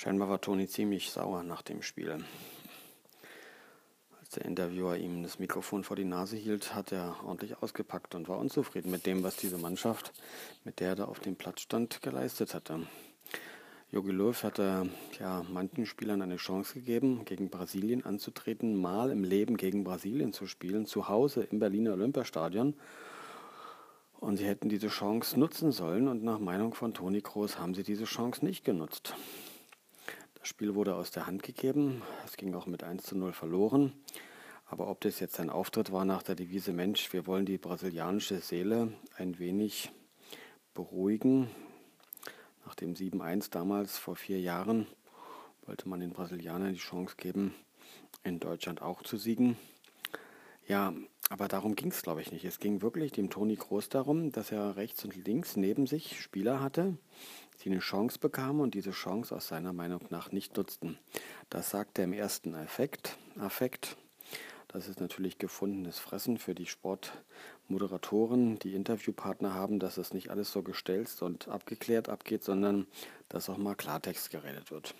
Scheinbar war Toni ziemlich sauer nach dem Spiel. Als der Interviewer ihm das Mikrofon vor die Nase hielt, hat er ordentlich ausgepackt und war unzufrieden mit dem, was diese Mannschaft, mit der er da auf dem Platz stand, geleistet hatte. Jogi Löw hatte ja manchen Spielern eine Chance gegeben, gegen Brasilien anzutreten, mal im Leben gegen Brasilien zu spielen, zu Hause im Berliner Olympiastadion. Und sie hätten diese Chance nutzen sollen und nach Meinung von Toni Kroos haben sie diese Chance nicht genutzt. Spiel wurde aus der Hand gegeben, es ging auch mit 1 zu 0 verloren. Aber ob das jetzt ein Auftritt war nach der Devise Mensch, wir wollen die brasilianische Seele ein wenig beruhigen, nach dem 7-1 damals vor vier Jahren wollte man den Brasilianern die Chance geben, in Deutschland auch zu siegen. Ja, aber darum ging es, glaube ich, nicht. Es ging wirklich dem Toni Groß darum, dass er rechts und links neben sich Spieler hatte, die eine Chance bekamen und diese Chance aus seiner Meinung nach nicht nutzten. Das sagt er im ersten Affekt. Affekt. Das ist natürlich gefundenes Fressen für die Sportmoderatoren, die Interviewpartner haben, dass es nicht alles so gestelzt und abgeklärt abgeht, sondern dass auch mal Klartext geredet wird.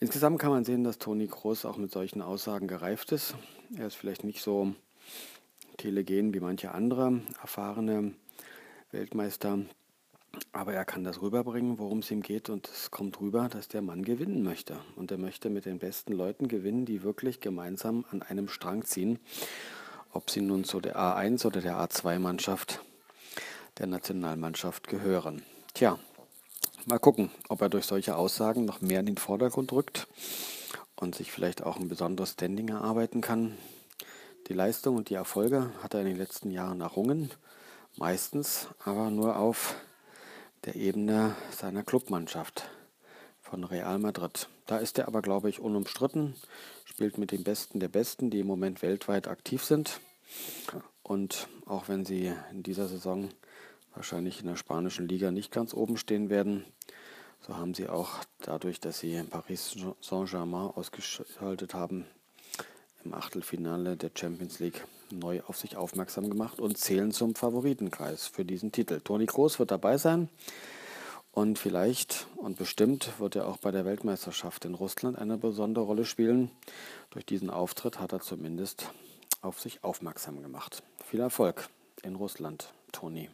Insgesamt kann man sehen, dass Toni Kroos auch mit solchen Aussagen gereift ist. Er ist vielleicht nicht so telegen wie manche andere erfahrene Weltmeister, aber er kann das rüberbringen, worum es ihm geht. Und es kommt rüber, dass der Mann gewinnen möchte. Und er möchte mit den besten Leuten gewinnen, die wirklich gemeinsam an einem Strang ziehen. Ob sie nun zu der A1 oder der A2-Mannschaft der Nationalmannschaft gehören. Tja, mal gucken, ob er durch solche Aussagen noch mehr in den Vordergrund rückt und sich vielleicht auch ein besonderes Standing erarbeiten kann. Die Leistung und die Erfolge hat er in den letzten Jahren errungen, meistens aber nur auf der Ebene seiner Clubmannschaft von Real Madrid. Da ist er aber, glaube ich, unumstritten, spielt mit den Besten der Besten, die im Moment weltweit aktiv sind. Und auch wenn sie in dieser Saison wahrscheinlich in der spanischen Liga nicht ganz oben stehen werden, so haben sie auch dadurch, dass sie Paris Saint-Germain ausgeschaltet haben, im Achtelfinale der Champions League neu auf sich aufmerksam gemacht und zählen zum Favoritenkreis für diesen Titel. Toni Kroos wird dabei sein und vielleicht und bestimmt wird er auch bei der Weltmeisterschaft in Russland eine besondere Rolle spielen. Durch diesen Auftritt hat er zumindest auf sich aufmerksam gemacht. Viel Erfolg in Russland, Toni.